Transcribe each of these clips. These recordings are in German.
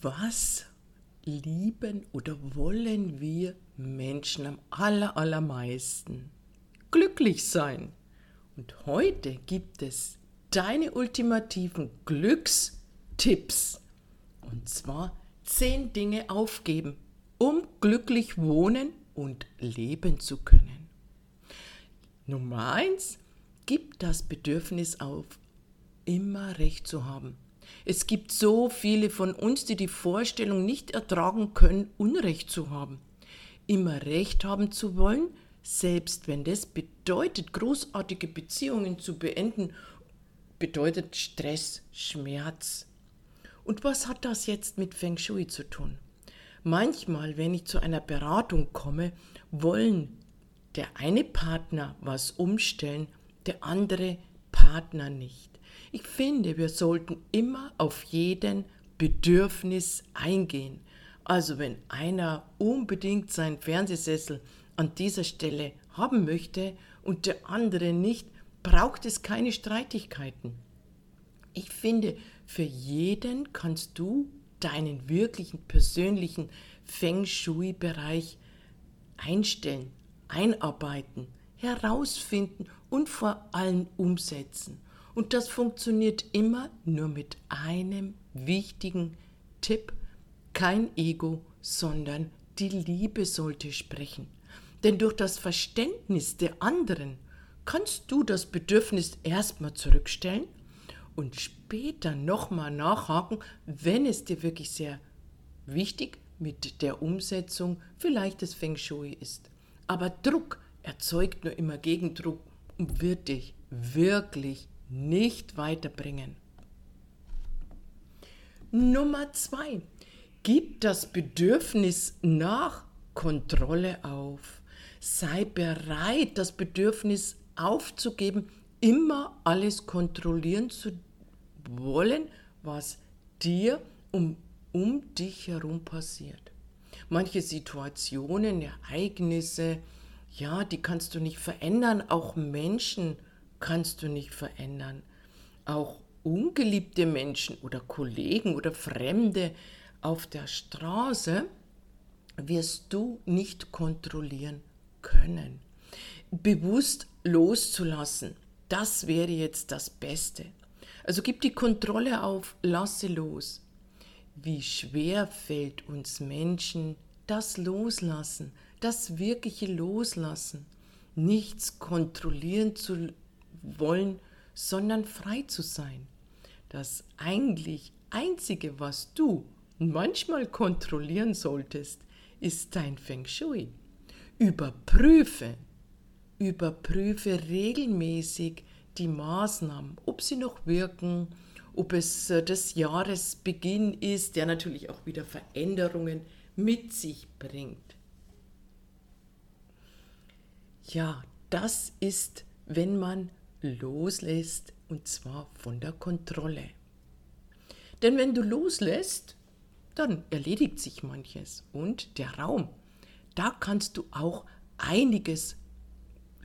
Was lieben oder wollen wir Menschen am aller, allermeisten? Glücklich sein. Und heute gibt es deine ultimativen Glückstipps. Und zwar zehn Dinge aufgeben, um glücklich wohnen und leben zu können. Nummer eins, gib das Bedürfnis auf, immer recht zu haben. Es gibt so viele von uns, die die Vorstellung nicht ertragen können, Unrecht zu haben. Immer Recht haben zu wollen, selbst wenn das bedeutet, großartige Beziehungen zu beenden, bedeutet Stress, Schmerz. Und was hat das jetzt mit Feng Shui zu tun? Manchmal, wenn ich zu einer Beratung komme, wollen der eine Partner was umstellen, der andere Partner nicht. Ich finde, wir sollten immer auf jeden Bedürfnis eingehen. Also wenn einer unbedingt seinen Fernsehsessel an dieser Stelle haben möchte und der andere nicht, braucht es keine Streitigkeiten. Ich finde, für jeden kannst du deinen wirklichen persönlichen Feng Shui-Bereich einstellen, einarbeiten, herausfinden und vor allem umsetzen. Und das funktioniert immer nur mit einem wichtigen Tipp. Kein Ego, sondern die Liebe sollte sprechen. Denn durch das Verständnis der anderen kannst du das Bedürfnis erstmal zurückstellen und später nochmal nachhaken, wenn es dir wirklich sehr wichtig mit der Umsetzung vielleicht des Feng Shui ist. Aber Druck erzeugt nur immer Gegendruck und wird dich wirklich nicht weiterbringen. Nummer zwei. Gib das Bedürfnis nach Kontrolle auf. Sei bereit, das Bedürfnis aufzugeben, immer alles kontrollieren zu wollen, was dir um, um dich herum passiert. Manche Situationen, Ereignisse, ja, die kannst du nicht verändern, auch Menschen kannst du nicht verändern. Auch ungeliebte Menschen oder Kollegen oder Fremde auf der Straße wirst du nicht kontrollieren können. Bewusst loszulassen, das wäre jetzt das Beste. Also gib die Kontrolle auf, lasse los. Wie schwer fällt uns Menschen das Loslassen, das wirkliche Loslassen, nichts kontrollieren zu wollen, sondern frei zu sein. Das eigentlich Einzige, was du manchmal kontrollieren solltest, ist dein Feng Shui. Überprüfe, überprüfe regelmäßig die Maßnahmen, ob sie noch wirken, ob es äh, des Jahresbeginn ist, der natürlich auch wieder Veränderungen mit sich bringt. Ja, das ist, wenn man loslässt und zwar von der Kontrolle. Denn wenn du loslässt, dann erledigt sich manches und der Raum. Da kannst du auch einiges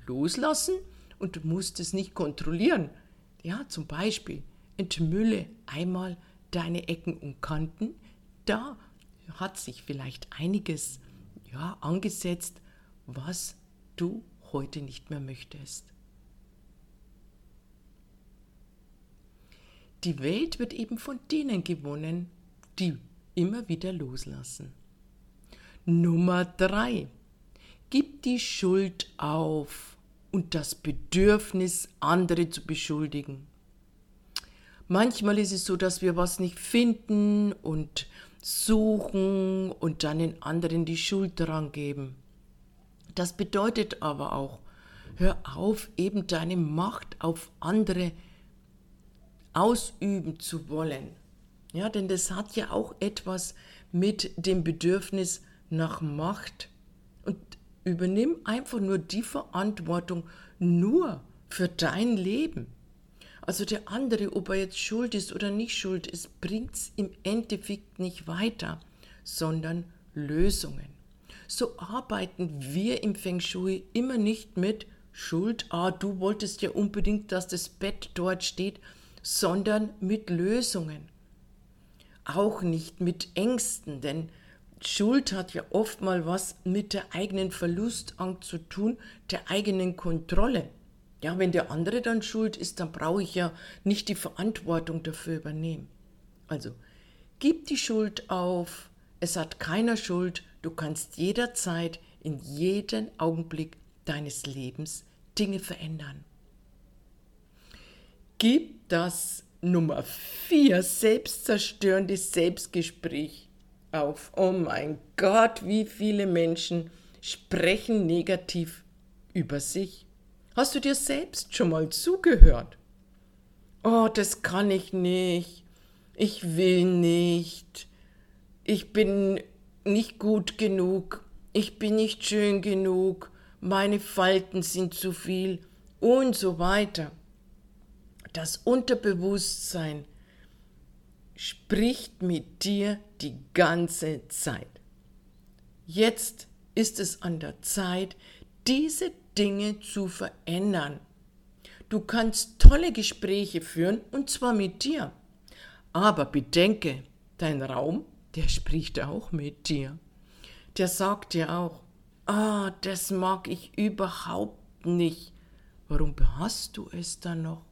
loslassen und du musst es nicht kontrollieren. Ja, zum Beispiel entmülle einmal deine Ecken und Kanten. Da hat sich vielleicht einiges ja, angesetzt, was du heute nicht mehr möchtest. Die Welt wird eben von denen gewonnen, die immer wieder loslassen. Nummer drei. Gib die Schuld auf und das Bedürfnis, andere zu beschuldigen. Manchmal ist es so, dass wir was nicht finden und suchen und dann den anderen die Schuld daran geben. Das bedeutet aber auch, hör auf, eben deine Macht auf andere ausüben zu wollen. Ja, denn das hat ja auch etwas mit dem Bedürfnis nach Macht. Und übernimm einfach nur die Verantwortung nur für dein Leben. Also der andere, ob er jetzt schuld ist oder nicht schuld ist, bringt es im Endeffekt nicht weiter, sondern Lösungen. So arbeiten wir im Feng Shui immer nicht mit Schuld, ah, du wolltest ja unbedingt, dass das Bett dort steht, sondern mit Lösungen. Auch nicht mit Ängsten, denn Schuld hat ja oft mal was mit der eigenen Verlustangst zu tun, der eigenen Kontrolle. Ja, wenn der andere dann schuld ist, dann brauche ich ja nicht die Verantwortung dafür übernehmen. Also, gib die Schuld auf, es hat keiner Schuld, du kannst jederzeit, in jedem Augenblick deines Lebens Dinge verändern. Gib das Nummer 4 selbstzerstörende Selbstgespräch auf. Oh mein Gott, wie viele Menschen sprechen negativ über sich. Hast du dir selbst schon mal zugehört? Oh, das kann ich nicht. Ich will nicht. Ich bin nicht gut genug. Ich bin nicht schön genug. Meine Falten sind zu viel und so weiter. Das Unterbewusstsein spricht mit dir die ganze Zeit. Jetzt ist es an der Zeit, diese Dinge zu verändern. Du kannst tolle Gespräche führen und zwar mit dir. Aber bedenke, dein Raum, der spricht auch mit dir. Der sagt dir auch, ah, das mag ich überhaupt nicht. Warum hast du es dann noch?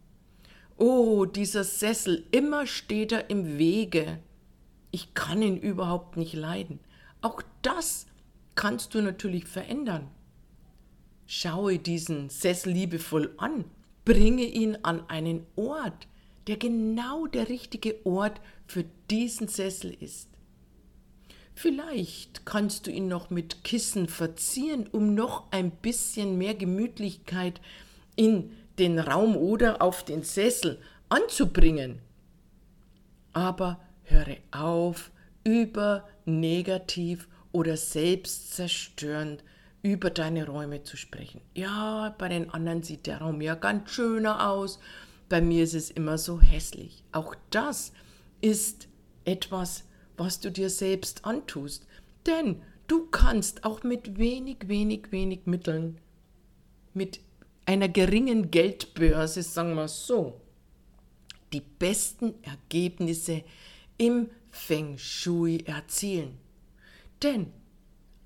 Oh, dieser Sessel, immer steht er im Wege. Ich kann ihn überhaupt nicht leiden. Auch das kannst du natürlich verändern. Schaue diesen Sessel liebevoll an, bringe ihn an einen Ort, der genau der richtige Ort für diesen Sessel ist. Vielleicht kannst du ihn noch mit Kissen verzieren, um noch ein bisschen mehr Gemütlichkeit in den Raum oder auf den Sessel anzubringen. Aber höre auf, über negativ oder selbstzerstörend über deine Räume zu sprechen. Ja, bei den anderen sieht der Raum ja ganz schöner aus, bei mir ist es immer so hässlich. Auch das ist etwas, was du dir selbst antust. Denn du kannst auch mit wenig, wenig, wenig Mitteln, mit einer geringen Geldbörse, sagen wir so, die besten Ergebnisse im Feng Shui erzielen. Denn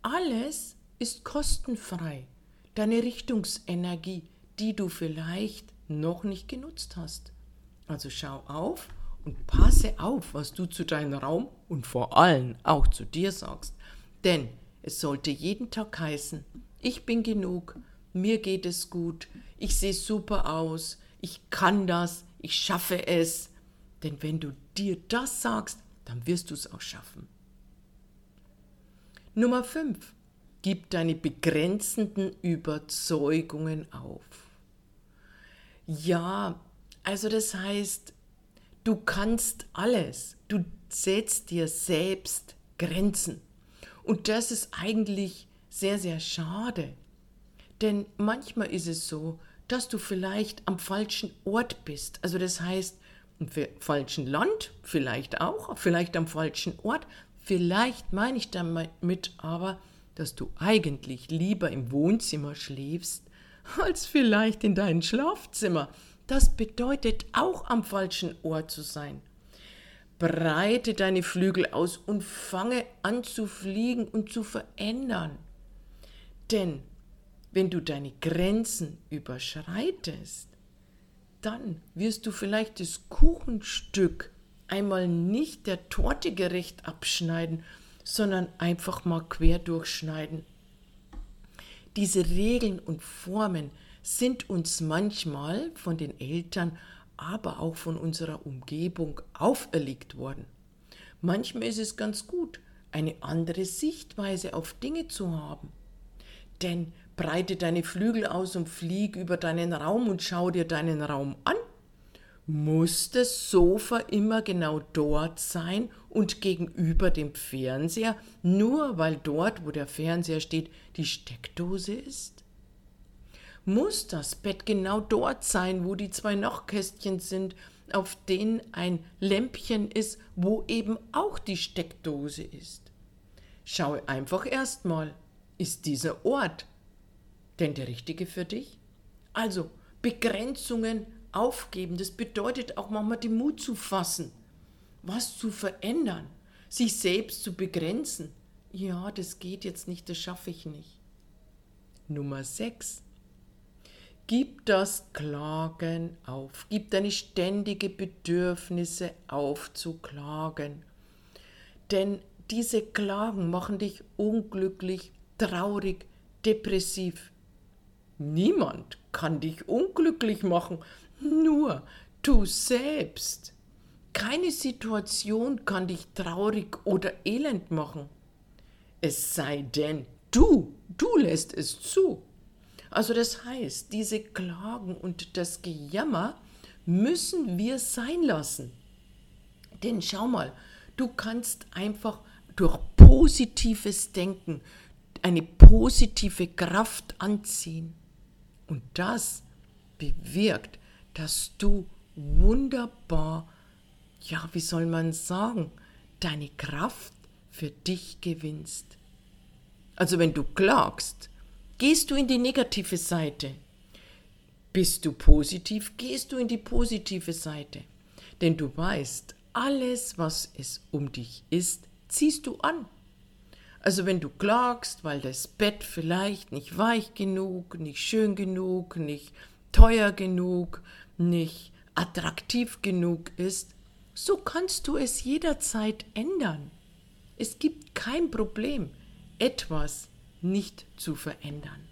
alles ist kostenfrei. Deine Richtungsenergie, die du vielleicht noch nicht genutzt hast. Also schau auf und passe auf, was du zu deinem Raum und vor allem auch zu dir sagst. Denn es sollte jeden Tag heißen, ich bin genug, mir geht es gut, ich sehe super aus, ich kann das, ich schaffe es. Denn wenn du dir das sagst, dann wirst du es auch schaffen. Nummer 5. Gib deine begrenzenden Überzeugungen auf. Ja, also das heißt, du kannst alles. Du setzt dir selbst Grenzen. Und das ist eigentlich sehr, sehr schade. Denn manchmal ist es so, dass du vielleicht am falschen Ort bist. Also das heißt, im falschen Land, vielleicht auch, vielleicht am falschen Ort. Vielleicht meine ich damit aber, dass du eigentlich lieber im Wohnzimmer schläfst, als vielleicht in deinem Schlafzimmer. Das bedeutet auch am falschen Ort zu sein. Breite deine Flügel aus und fange an zu fliegen und zu verändern. Denn wenn du deine Grenzen überschreitest, dann wirst du vielleicht das Kuchenstück einmal nicht der Torte gerecht abschneiden, sondern einfach mal quer durchschneiden. Diese Regeln und Formen sind uns manchmal von den Eltern, aber auch von unserer Umgebung auferlegt worden. Manchmal ist es ganz gut, eine andere Sichtweise auf Dinge zu haben. Denn breite deine Flügel aus und flieg über deinen Raum und schau dir deinen Raum an. Muss das Sofa immer genau dort sein und gegenüber dem Fernseher, nur weil dort, wo der Fernseher steht, die Steckdose ist? Muss das Bett genau dort sein, wo die zwei Nachtkästchen sind, auf denen ein Lämpchen ist, wo eben auch die Steckdose ist? Schau einfach erstmal, ist dieser Ort denn der richtige für dich? Also, Begrenzungen aufgeben, das bedeutet auch manchmal den Mut zu fassen, was zu verändern, sich selbst zu begrenzen. Ja, das geht jetzt nicht, das schaffe ich nicht. Nummer 6. Gib das Klagen auf. Gib deine ständige Bedürfnisse auf zu klagen. Denn diese Klagen machen dich unglücklich, traurig, depressiv. Niemand kann dich unglücklich machen, nur du selbst. Keine Situation kann dich traurig oder elend machen. Es sei denn, du, du lässt es zu. Also das heißt, diese Klagen und das Gejammer müssen wir sein lassen. Denn schau mal, du kannst einfach durch positives Denken eine positive Kraft anziehen. Und das bewirkt, dass du wunderbar, ja, wie soll man sagen, deine Kraft für dich gewinnst. Also wenn du klagst, gehst du in die negative Seite. Bist du positiv, gehst du in die positive Seite. Denn du weißt, alles, was es um dich ist, ziehst du an. Also wenn du klagst, weil das Bett vielleicht nicht weich genug, nicht schön genug, nicht teuer genug, nicht attraktiv genug ist, so kannst du es jederzeit ändern. Es gibt kein Problem, etwas nicht zu verändern.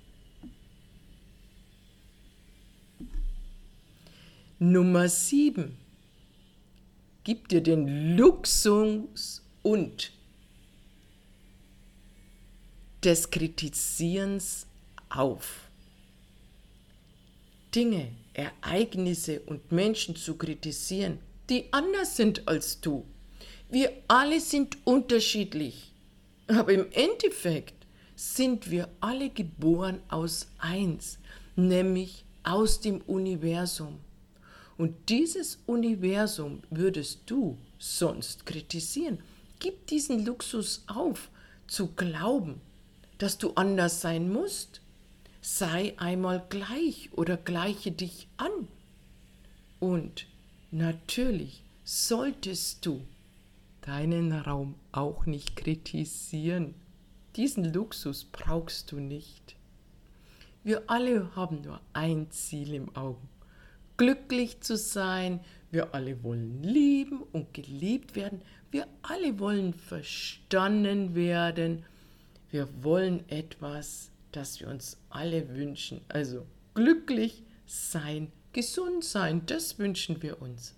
Nummer 7. Gib dir den Luxus und des Kritisierens auf. Dinge, Ereignisse und Menschen zu kritisieren, die anders sind als du. Wir alle sind unterschiedlich, aber im Endeffekt sind wir alle geboren aus eins, nämlich aus dem Universum. Und dieses Universum würdest du sonst kritisieren. Gib diesen Luxus auf, zu glauben, dass du anders sein musst sei einmal gleich oder gleiche dich an. Und natürlich solltest du deinen Raum auch nicht kritisieren. Diesen Luxus brauchst du nicht. Wir alle haben nur ein Ziel im Auge. Glücklich zu sein. Wir alle wollen lieben und geliebt werden. Wir alle wollen verstanden werden. Wir wollen etwas das wir uns alle wünschen. Also glücklich sein, gesund sein, das wünschen wir uns.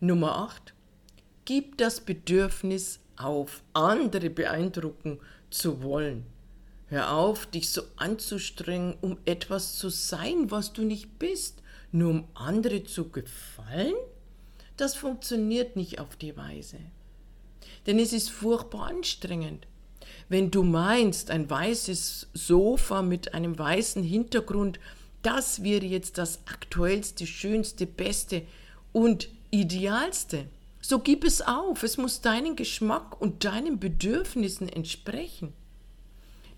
Nummer 8. Gib das Bedürfnis auf, andere beeindrucken zu wollen. Hör auf, dich so anzustrengen, um etwas zu sein, was du nicht bist, nur um andere zu gefallen? Das funktioniert nicht auf die Weise. Denn es ist furchtbar anstrengend. Wenn du meinst, ein weißes Sofa mit einem weißen Hintergrund, das wäre jetzt das aktuellste, schönste, beste und idealste, so gib es auf. Es muss deinem Geschmack und deinen Bedürfnissen entsprechen.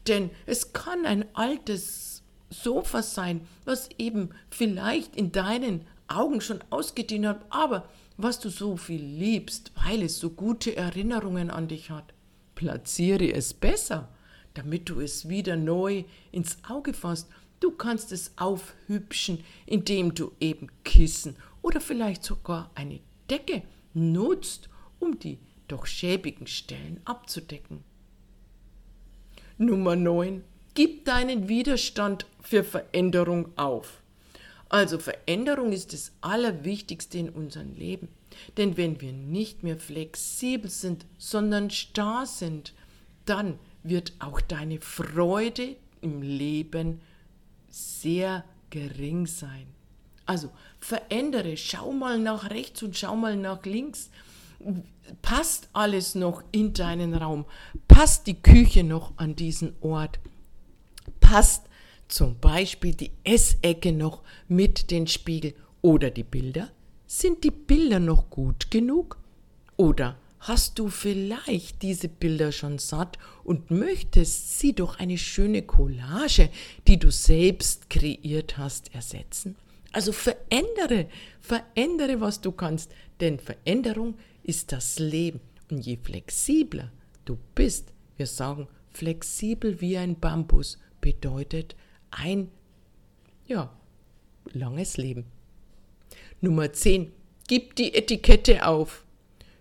Denn es kann ein altes Sofa sein, was eben vielleicht in deinen Augen schon ausgedient hat, aber was du so viel liebst, weil es so gute Erinnerungen an dich hat. Platziere es besser, damit du es wieder neu ins Auge fasst. Du kannst es aufhübschen, indem du eben Kissen oder vielleicht sogar eine Decke nutzt, um die doch schäbigen Stellen abzudecken. Nummer 9. Gib deinen Widerstand für Veränderung auf. Also Veränderung ist das Allerwichtigste in unserem Leben. Denn wenn wir nicht mehr flexibel sind, sondern starr sind, dann wird auch deine Freude im Leben sehr gering sein. Also verändere, schau mal nach rechts und schau mal nach links. Passt alles noch in deinen Raum? Passt die Küche noch an diesen Ort? Passt zum Beispiel die Essecke noch mit den Spiegel oder die Bilder? Sind die Bilder noch gut genug? Oder hast du vielleicht diese Bilder schon satt und möchtest sie durch eine schöne Collage, die du selbst kreiert hast, ersetzen? Also verändere, verändere, was du kannst, denn Veränderung ist das Leben. Und je flexibler du bist, wir sagen, flexibel wie ein Bambus bedeutet ein, ja, langes Leben. Nummer 10. Gib die Etikette auf.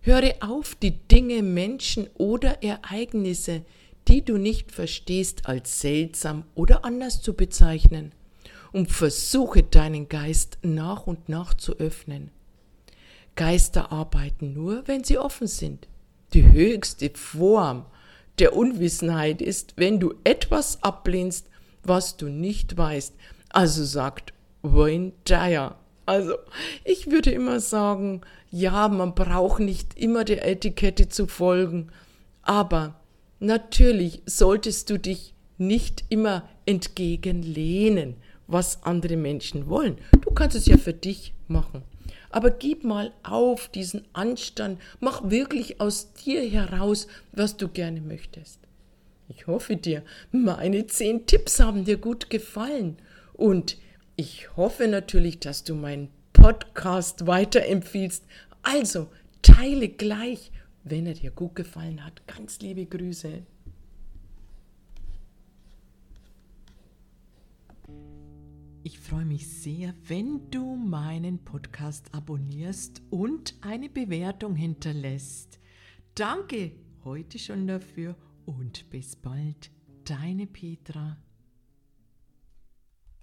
Höre auf, die Dinge, Menschen oder Ereignisse, die du nicht verstehst, als seltsam oder anders zu bezeichnen und versuche deinen Geist nach und nach zu öffnen. Geister arbeiten nur, wenn sie offen sind. Die höchste Form der Unwissenheit ist, wenn du etwas ablehnst, was du nicht weißt. Also sagt Wayne Dyer. Also, ich würde immer sagen, ja, man braucht nicht immer der Etikette zu folgen, aber natürlich solltest du dich nicht immer entgegenlehnen, was andere Menschen wollen. Du kannst es ja für dich machen. Aber gib mal auf diesen Anstand, mach wirklich aus dir heraus, was du gerne möchtest. Ich hoffe dir, meine zehn Tipps haben dir gut gefallen und ich hoffe natürlich, dass du meinen Podcast weiterempfiehlst. Also teile gleich, wenn er dir gut gefallen hat. Ganz liebe Grüße. Ich freue mich sehr, wenn du meinen Podcast abonnierst und eine Bewertung hinterlässt. Danke heute schon dafür und bis bald, deine Petra.